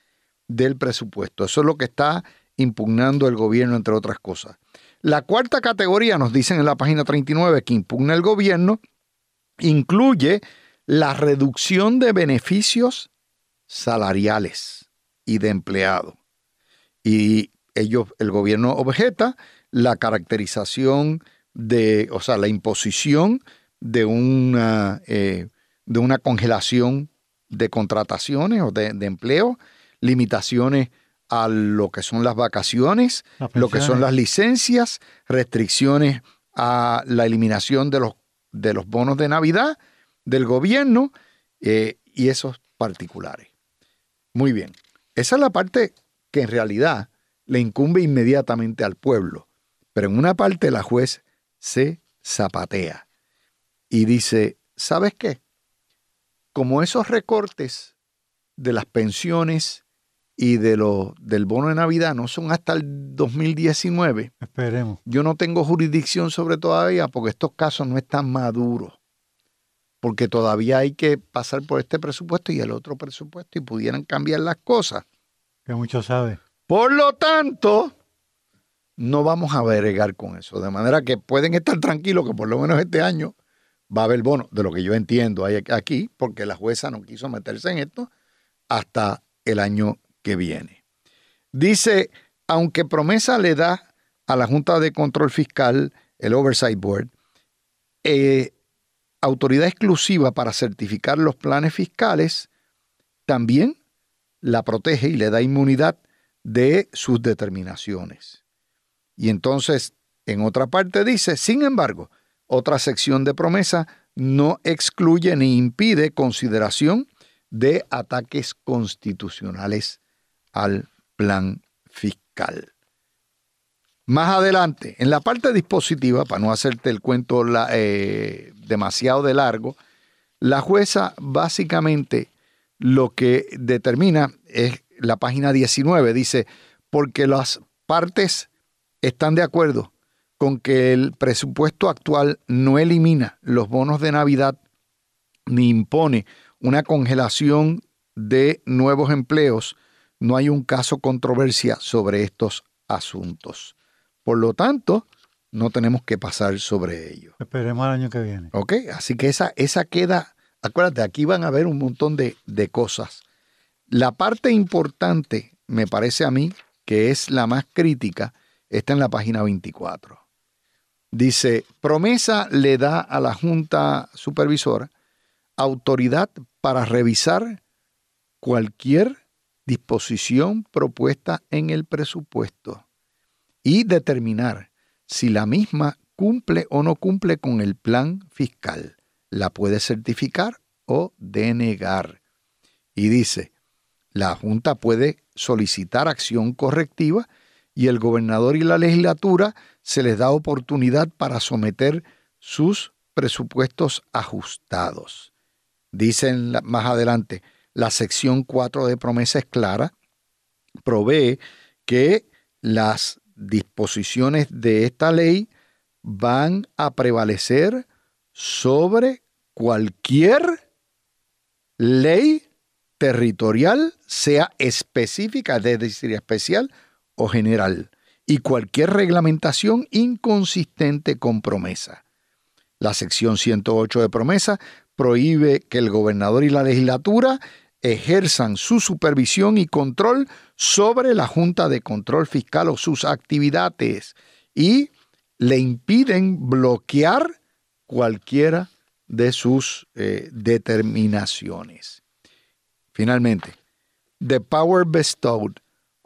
del presupuesto. Eso es lo que está impugnando el gobierno, entre otras cosas. La cuarta categoría, nos dicen en la página 39, que impugna el gobierno, incluye la reducción de beneficios salariales y de empleado. Y ellos, el gobierno objeta la caracterización de, o sea, la imposición de una, eh, de una congelación de contrataciones o de, empleo, limitaciones a lo que son las vacaciones, lo que son las licencias, restricciones a la eliminación de los, de los bonos de Navidad del gobierno eh, y esos particulares. Muy bien, esa es la parte que en realidad le incumbe inmediatamente al pueblo, pero en una parte la juez se zapatea y dice, ¿sabes qué? Como esos recortes de las pensiones y de lo, del bono de Navidad no son hasta el 2019. Esperemos. Yo no tengo jurisdicción sobre todavía porque estos casos no están maduros. Porque todavía hay que pasar por este presupuesto y el otro presupuesto y pudieran cambiar las cosas. Que mucho sabe. Por lo tanto, no vamos a bregar con eso. De manera que pueden estar tranquilos que por lo menos este año va a haber bono, de lo que yo entiendo aquí, porque la jueza no quiso meterse en esto hasta el año que viene. Dice, aunque promesa le da a la Junta de Control Fiscal, el Oversight Board, eh, autoridad exclusiva para certificar los planes fiscales, también la protege y le da inmunidad de sus determinaciones. Y entonces, en otra parte dice, sin embargo, otra sección de promesa no excluye ni impide consideración de ataques constitucionales al plan fiscal. Más adelante, en la parte dispositiva, para no hacerte el cuento eh, demasiado de largo, la jueza básicamente lo que determina es la página 19, dice, porque las partes están de acuerdo con que el presupuesto actual no elimina los bonos de Navidad ni impone una congelación de nuevos empleos, no hay un caso controversia sobre estos asuntos. Por lo tanto, no tenemos que pasar sobre ello. Esperemos al año que viene. Ok, así que esa, esa queda, acuérdate, aquí van a haber un montón de, de cosas. La parte importante, me parece a mí, que es la más crítica, está en la página 24. Dice, promesa le da a la Junta Supervisora autoridad para revisar cualquier disposición propuesta en el presupuesto y determinar si la misma cumple o no cumple con el plan fiscal. La puede certificar o denegar. Y dice, la Junta puede solicitar acción correctiva y el gobernador y la legislatura se les da oportunidad para someter sus presupuestos ajustados. Dicen más adelante, la sección 4 de promesa es clara, provee que las disposiciones de esta ley van a prevalecer sobre cualquier ley territorial, sea específica, es decir, especial o general, y cualquier reglamentación inconsistente con promesa. La sección 108 de promesa prohíbe que el gobernador y la legislatura ejerzan su supervisión y control sobre la Junta de Control Fiscal o sus actividades y le impiden bloquear cualquiera de sus eh, determinaciones. Finalmente, the power bestowed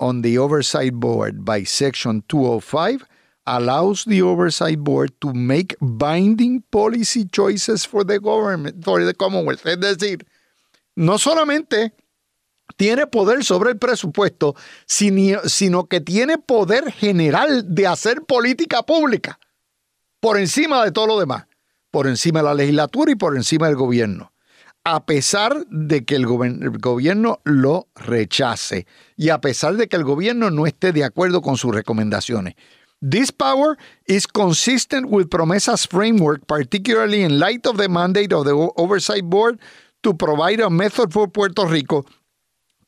on the Oversight Board by Section 205 allows the Oversight Board to make binding policy choices for the government, for the Commonwealth. Es decir, no solamente tiene poder sobre el presupuesto, sino que tiene poder general de hacer política pública por encima de todo lo demás, por encima de la legislatura y por encima del gobierno, a pesar de que el, gobierno lo rechace y a pesar de que el gobierno no esté de acuerdo con sus recomendaciones. This power is consistent with Promesas framework, particularly in light of the mandate of the Oversight Board to provide a method for Puerto Rico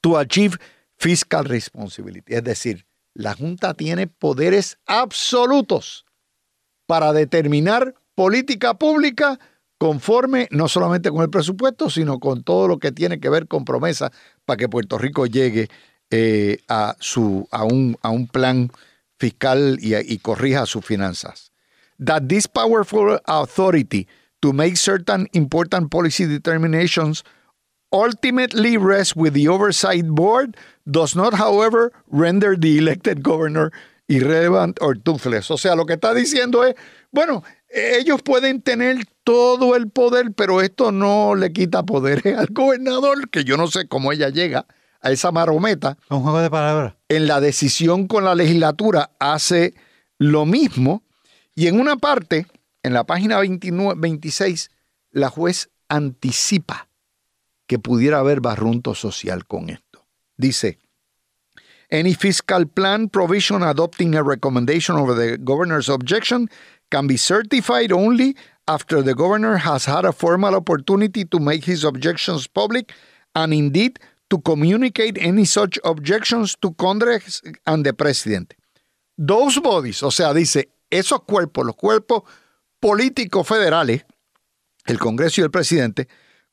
to achieve fiscal responsibility. Es decir, la Junta tiene poderes absolutos para determinar política pública conforme no solamente con el presupuesto, sino con todo lo que tiene que ver con promesa para que Puerto Rico llegue eh, a, su, a, un, a un plan fiscal y, y corrija sus finanzas. That this powerful authority to make certain important policy determinations ultimately rests with the oversight board does not, however, render the elected governor irrelevant or toothless. O sea, lo que está diciendo es, bueno, ellos pueden tener todo el poder, pero esto no le quita poderes *laughs* al gobernador, que yo no sé cómo ella llega a esa marometa. Un juego de palabras. En la decisión con la legislatura hace lo mismo. Y en una parte, en la página 29, 26, la juez anticipa que pudiera haber barrunto social con esto. Dice, Any fiscal plan provision adopting a recommendation over the governor's objection can be certified only after the governor has had a formal opportunity to make his objections public and indeed to communicate any such objections to Congress and the President. Those bodies, o sea, dice, esos cuerpos, los cuerpos políticos federales, el Congreso y el Presidente,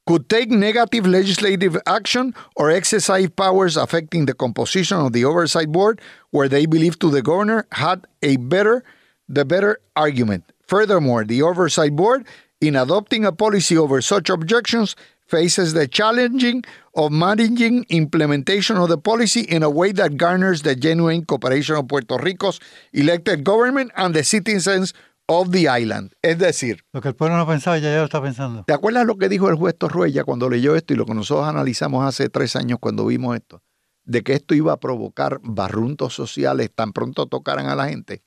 could take negative legislative action or exercise powers affecting the composition of the oversight board where they believe to the governor had a better the better argument. Furthermore, the oversight board in adopting a policy over such objections faces the challenging of managing implementation of the policy in a way that garners the genuine cooperation of Puerto Rico's elected government and the citizens of the island. Es decir, lo que el pueblo no pensaba ya, ya lo está pensando. ¿Te acuerdas lo que dijo el juez Torruella cuando leyó esto y lo que nosotros analizamos hace tres años cuando vimos esto? De que esto iba a provocar barruntos sociales tan pronto tocaran a la gente.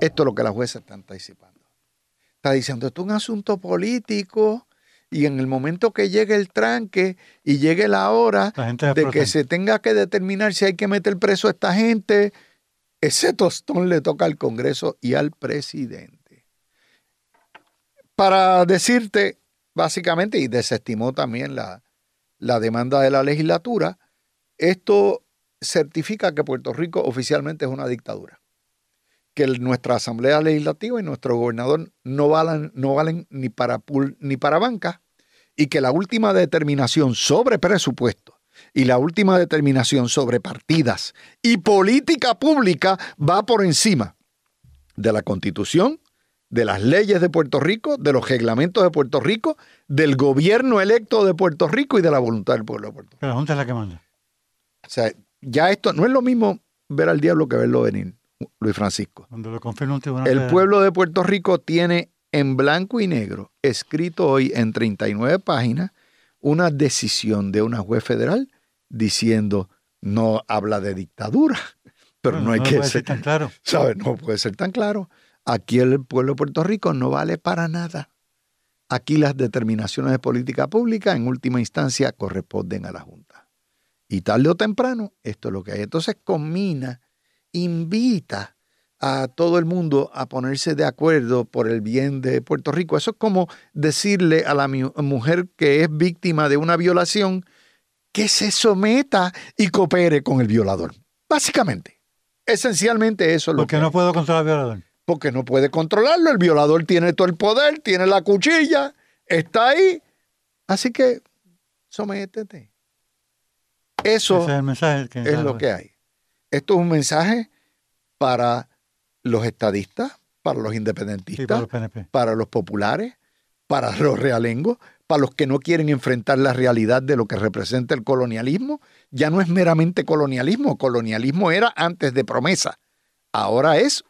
Esto es lo que la jueza está anticipando. Está diciendo, esto es un asunto político y en el momento que llegue el tranque y llegue la hora de que se tenga que determinar si hay que meter preso a esta gente, ese tostón le toca al Congreso y al presidente. Para decirte, básicamente, y desestimó también la, la demanda de la legislatura, esto certifica que Puerto Rico oficialmente es una dictadura. Que nuestra Asamblea Legislativa y nuestro gobernador no valen, no valen ni, para ni para banca y que la última determinación sobre presupuesto y la última determinación sobre partidas y política pública va por encima de la Constitución, de las leyes de Puerto Rico, de los reglamentos de Puerto Rico, del gobierno electo de Puerto Rico y de la voluntad del pueblo de Puerto Rico. la Junta es la que manda. O sea, ya esto no es lo mismo ver al diablo que verlo venir, Luis Francisco. Cuando lo confirma un tribunal. El pueblo de Puerto Rico tiene en blanco y negro, escrito hoy en 39 páginas, una decisión de una juez federal diciendo no habla de dictadura, *laughs* pero no hay que ser tan claro. *laughs* ¿sabes? No puede ser tan claro. Aquí el pueblo de Puerto Rico no vale para nada. Aquí las determinaciones de política pública en última instancia corresponden a la Junta. Y tarde o temprano, esto es lo que hay. Entonces, Comina invita a todo el mundo a ponerse de acuerdo por el bien de Puerto Rico. Eso es como decirle a la mujer que es víctima de una violación que se someta y coopere con el violador. Básicamente. Esencialmente eso es lo Porque no puedo controlar al violador. Porque no puede controlarlo. El violador tiene todo el poder, tiene la cuchilla, está ahí. Así que sométete. Eso es el mensaje que es lo que hay. Esto es un mensaje para los estadistas, para los independentistas, Sí, para los PNP. para los populares, para los realengos, para los que no quieren enfrentar la realidad de lo que representa el colonialismo. Ya no es meramente colonialismo, colonialismo era antes de promesa, ahora es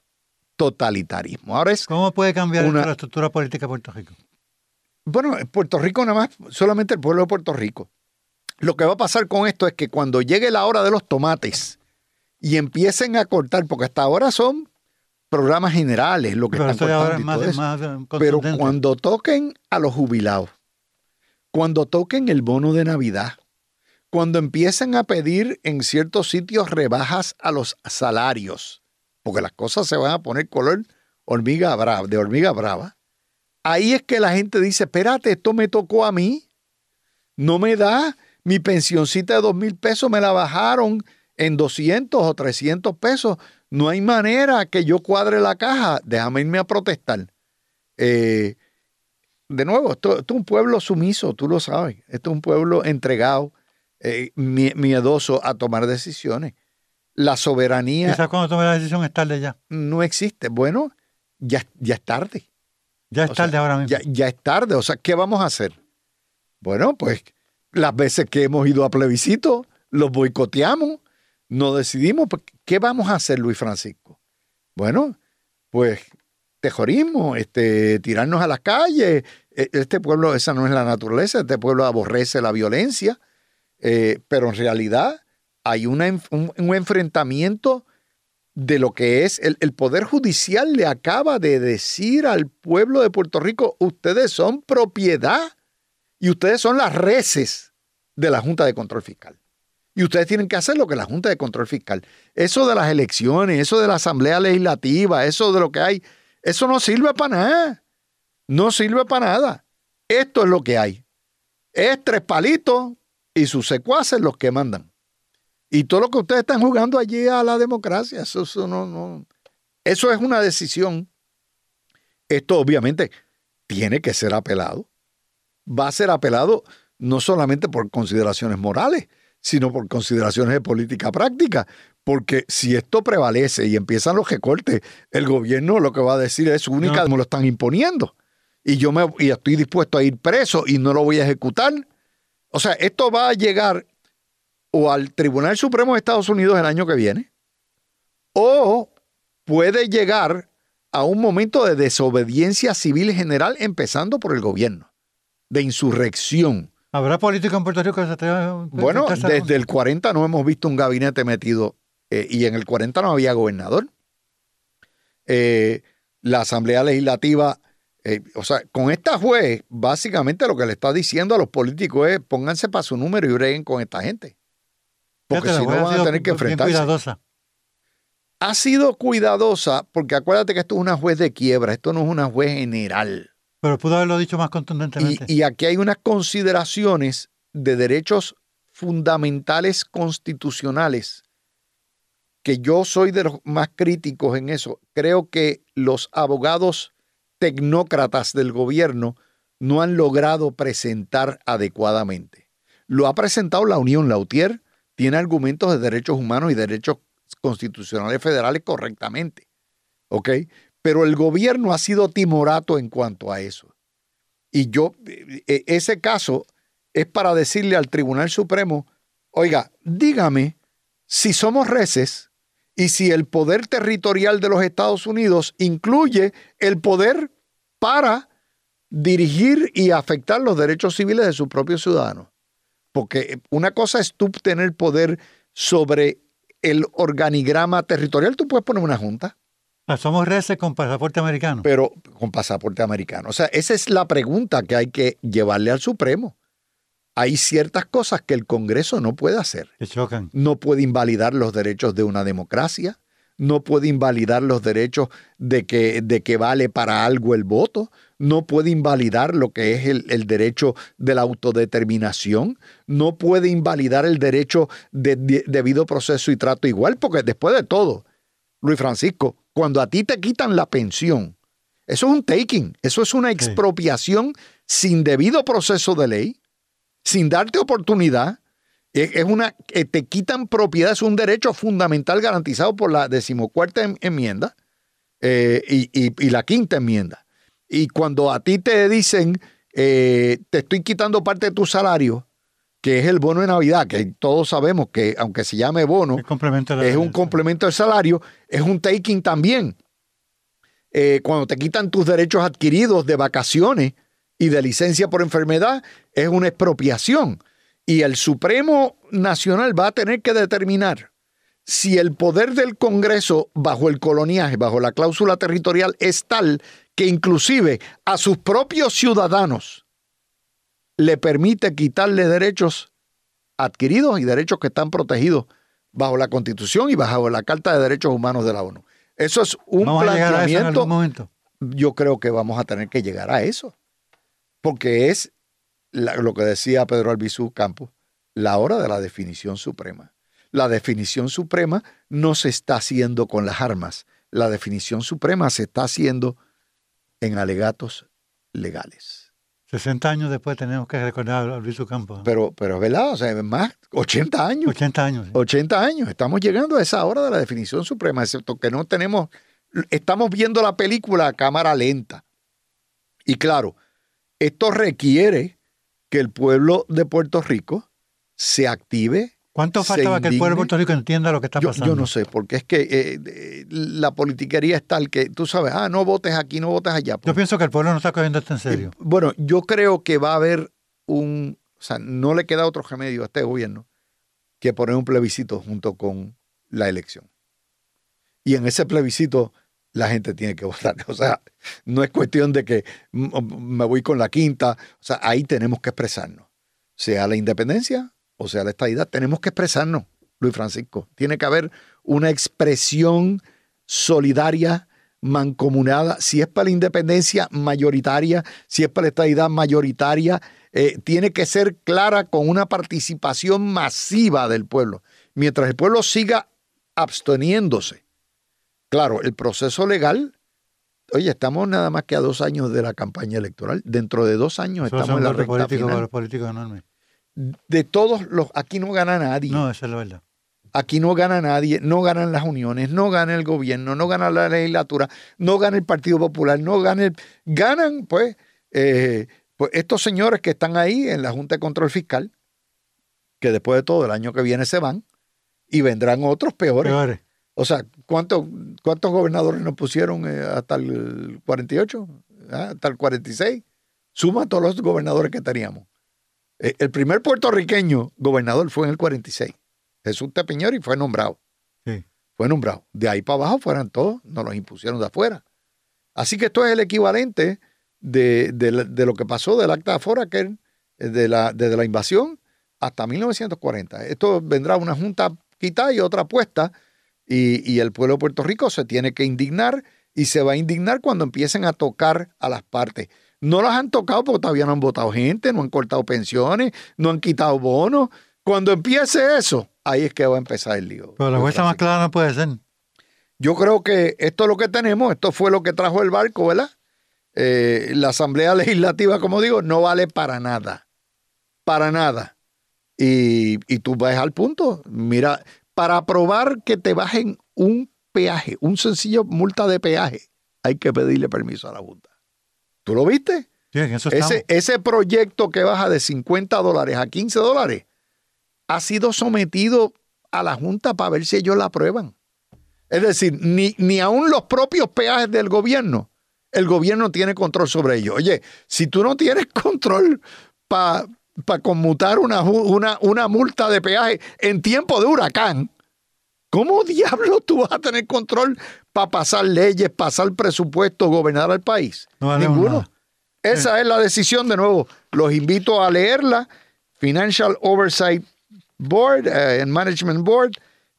totalitarismo. Ahora es ¿Cómo puede cambiar una- la estructura política de Puerto Rico? bueno, en Puerto Rico nada más, solamente el pueblo de Puerto Rico. Lo que va a pasar con esto es que cuando llegue la hora de los tomates y empiecen a cortar, porque hasta ahora son programas generales lo que Pero están ahora cortando y más, todo eso. más Pero contundente. cuando toquen a los jubilados, cuando toquen el bono de Navidad, cuando empiecen a pedir en ciertos sitios rebajas a los salarios, porque las cosas se van a poner color hormiga brava, de hormiga brava, ahí es que la gente dice, espérate, esto me tocó a mí, no me da, mi pensioncita de dos mil pesos me la bajaron en 200 o 300 pesos, no hay manera que yo cuadre la caja, déjame irme a protestar. Eh, de nuevo, esto, esto es un pueblo sumiso, tú lo sabes, esto es un pueblo entregado, eh, mie- miedoso a tomar decisiones. La soberanía Quizás cuando tome la decisión es tarde ya. no existe. Bueno, ya, ya es tarde. Ya es O sea, tarde ahora mismo. Ya, ya es tarde. O sea, ¿qué vamos a hacer? Bueno, pues las veces que hemos ido a plebiscito, los boicoteamos, no decidimos. pues, ¿Qué vamos a hacer, Luis Francisco? Bueno, pues tejorismo, este, tirarnos a las calles. E- Este pueblo, esa no es la naturaleza, este pueblo aborrece la violencia, eh, pero en realidad hay un enfrentamiento de lo que es el, el Poder Judicial le acaba de decir al pueblo de Puerto Rico, ustedes son propiedad y ustedes son las reces de la Junta de Control Fiscal. Y ustedes tienen que hacer lo que la Junta de Control Fiscal. Eso de las elecciones, eso de la Asamblea Legislativa, eso de lo que hay, eso no sirve para nada. No sirve para nada. Esto es lo que hay. Es tres palitos y sus secuaces los que mandan. Y todo lo que ustedes están jugando allí a la democracia, eso, eso no, no. Eso es una decisión. Esto obviamente tiene que ser apelado. Va a ser apelado no solamente por consideraciones morales, sino por consideraciones de política práctica. Porque si esto prevalece y empiezan los recortes, el gobierno lo que va a decir es única, me lo están imponiendo. Y yo me y estoy dispuesto a ir preso y no lo voy a ejecutar. O sea, esto va a llegar o al Tribunal Supremo de Estados Unidos el año que viene, o puede llegar a un momento de desobediencia civil general, empezando por el gobierno, de insurrección. ¿Habrá políticos en Puerto Rico que se Bueno, desde el 40 no hemos visto un gabinete metido eh, y en el 40 no había gobernador. Eh, la Asamblea Legislativa, eh, o sea, con esta juez, básicamente lo que le está diciendo a los políticos es pónganse para su número y breguen con esta gente. Porque si no van a tener que enfrentarse. cuidadosa. Ha sido cuidadosa porque acuérdate que esto es una juez de quiebra, esto no es una juez general. Pero pudo haberlo dicho más Y, contundentemente. y aquí hay unas consideraciones de derechos fundamentales constitucionales que yo soy de los más críticos en eso. Creo que los abogados tecnócratas del gobierno no han logrado presentar adecuadamente. Lo ha presentado la Unión Lautier, tiene argumentos de derechos humanos y derechos constitucionales federales correctamente. ¿Ok? Pero el gobierno ha sido timorato en cuanto a eso. Y yo, e- e- ese caso es para decirle al Tribunal Supremo, oiga, dígame si somos reces y si el poder territorial de los Estados Unidos incluye el poder para dirigir y afectar los derechos civiles de sus propios ciudadanos. Porque una cosa es tú tener poder sobre el organigrama territorial, tú puedes poner una junta. Ah, Somos reces con pasaporte americano. Pero con pasaporte americano. O sea, esa es la pregunta que hay que llevarle al Supremo. Hay ciertas cosas que el Congreso no puede hacer. Que chocan. No puede invalidar los derechos de una democracia, no puede invalidar los derechos de que, de que vale para algo el voto, no puede invalidar lo que es el, el derecho de la autodeterminación, no puede invalidar el derecho de, de debido proceso y trato igual, porque después de todo, Luis Francisco, cuando a ti te quitan la pensión, eso es un taking, eso es una expropiación sin debido proceso de ley, sin darte oportunidad. Es, es una, que te quitan propiedad, es un derecho fundamental garantizado por la decimocuarta en- enmienda eh, y, y- y la quinta enmienda. Y cuando a ti te dicen, eh, te estoy quitando parte de tu salario, que es el bono de Navidad, que todos sabemos que aunque se llame bono, es un complemento de salario, es un taking también. Eh, cuando te quitan tus derechos adquiridos de vacaciones y de licencia por enfermedad, es una expropiación. Y el Supremo Nacional va a tener que determinar si el poder del Congreso bajo el coloniaje, bajo la cláusula territorial, es tal que inclusive a sus propios ciudadanos le permite quitarle derechos adquiridos y derechos que están protegidos bajo la Constitución y bajo la Carta de Derechos Humanos de la ONU. Eso es un Vamos a llegar a eso en planteamiento. algún momento. Yo creo que vamos a tener que llegar a eso, porque es la- lo que decía Pedro Albizu Campos, la hora de la definición suprema. La definición suprema no se está haciendo con las armas, la definición suprema se está haciendo en alegatos legales. 60 años después tenemos que recordar a Luis Campos. Pero, pero es verdad, o sea, más, 80 años. 80 años. sí. 80 años. Estamos llegando a esa hora de la definición suprema, excepto que no tenemos, estamos viendo la película a cámara lenta. Y claro, esto requiere que el pueblo de Puerto Rico se active. ¿Cuánto falta para que el pueblo de. Puerto Rico entienda lo que está pasando? yo no sé, porque es que eh, eh, la politiquería es tal que tú sabes, ah, no votes aquí, no votes allá. Yo pienso que el pueblo no está cogiendo esto en serio. Bueno, yo creo que va a haber un, o sea, no le queda otro remedio a este gobierno que poner un plebiscito junto con la elección. Y en ese plebiscito la gente tiene que *laughs* votar. O sea, no es cuestión de que mm, me voy con la quinta. O sea, ahí tenemos que expresarnos. Sea la independencia o sea la estadidad, tenemos que expresarnos, Luis Francisco. Tiene que haber una expresión solidaria, mancomunada. Si es para la independencia, mayoritaria. Si es para la estadidad, mayoritaria. Eh, tiene que ser clara con una participación masiva del pueblo. Mientras el pueblo siga absteniéndose. Claro, el proceso legal, oye, estamos nada más que a dos años de la campaña electoral. Dentro de dos años Eso estamos en la recta político final. enorme. De todos los, aquí no gana nadie. No, esa es la verdad. Aquí no gana nadie, no ganan las uniones, no gana el gobierno, no gana la legislatura, no gana el Partido Popular, no gana el... Ganan, pues, eh, pues estos señores que están ahí en la Junta de Control Fiscal, que después de todo el año que viene se van, y vendrán otros peores. Peores. O sea, ¿cuántos, cuántos gobernadores nos pusieron eh, hasta el 48? ¿Ah? ¿Hasta el 46? Suma todos los gobernadores que teníamos. Eh, el primer puertorriqueño gobernador fue en el 46. Jesús Tepiñori fue nombrado. Sí. Fue nombrado. De ahí para abajo fueron todos, nos los impusieron de afuera. Así que esto es el equivalente de, de lo que pasó del acta de Foraker, eh, de la, desde la invasión hasta 1940. Esto vendrá una junta quitada y otra puesta, y, y el pueblo de Puerto Rico se tiene que indignar y se va a indignar cuando empiecen a tocar a las partes. No las han tocado porque todavía no han votado gente, no han cortado pensiones, no han quitado bonos. Cuando empiece eso, ahí es que va a empezar el lío. Pero la jueza más clara no puede ser. Yo creo que esto es lo que tenemos, esto fue lo que trajo el barco, ¿verdad? Eh, la Asamblea *laughs* Legislativa, como digo, no vale para nada. Para nada. Y, y tú vas al punto. Mira, para aprobar que te bajen un peaje, un sencillo multa de peaje, hay que pedirle permiso a la Junta. ¿Tú lo viste? Sí, en eso estamos. Ese, ese proyecto que baja de 50 dólares a 15 dólares ha sido sometido a la Junta para ver si ellos la aprueban. Es decir, ni, ni aún los propios peajes del gobierno, el gobierno tiene control sobre ellos. Oye, si tú no tienes *laughs* control para conmutar una, una, una multa de peaje en tiempo de huracán, ¿cómo diablos tú vas a tener control para pasar leyes, pasar presupuesto, gobernar al país? No Ninguno. Esa es la decisión, de nuevo. Los invito a leerla. Financial Oversight Board, eh, and Management Board,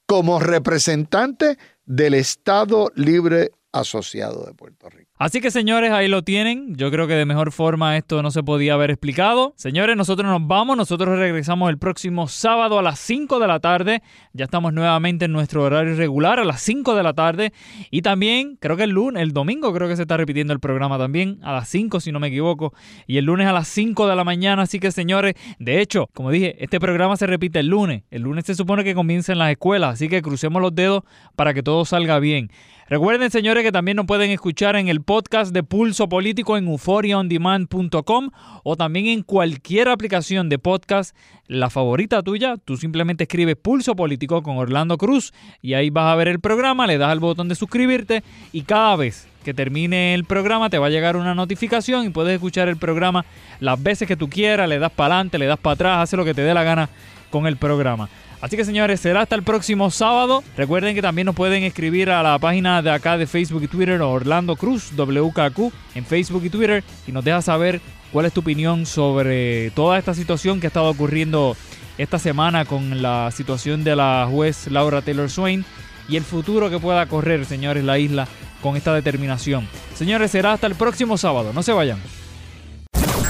como representante del Estado Libre Asociado de Puerto Rico. Así que señores, ahí lo tienen. Yo creo que de mejor forma esto no se podía haber explicado. Señores, nosotros nos vamos. Nosotros regresamos el próximo sábado a las 5 de la tarde. Ya estamos nuevamente en nuestro horario regular a las 5 de la tarde. Y también, creo que el lunes, el domingo creo que se está repitiendo el programa también a las 5 si no me equivoco. Y el lunes a las 5 de la mañana. Así que señores, de hecho, como dije, este programa se repite el lunes. El lunes se supone que comienza en las escuelas. Así que crucemos los dedos para que todo salga bien. Recuerden, señores, que también nos pueden escuchar en el podcast de Pulso Político en euphoriaondemand.com o también en cualquier aplicación de podcast, la favorita tuya. Tú simplemente escribes Pulso Político con Orlando Cruz y ahí vas a ver el programa, le das al botón de suscribirte y cada vez que termine el programa te va a llegar una notificación y puedes escuchar el programa las veces que tú quieras, le das para adelante, le das para atrás, hace lo que te dé la gana con el programa. Así que señores, será hasta el próximo sábado. Recuerden que también nos pueden escribir a la página de acá de Facebook y Twitter, Orlando Cruz, WKQ, en Facebook y Twitter, y nos deja saber cuál es tu opinión sobre toda esta situación que ha estado ocurriendo esta semana con la situación de la juez Laura Taylor Swain y el futuro que pueda correr, señores, la isla con esta determinación. Señores, será hasta el próximo sábado. No se vayan.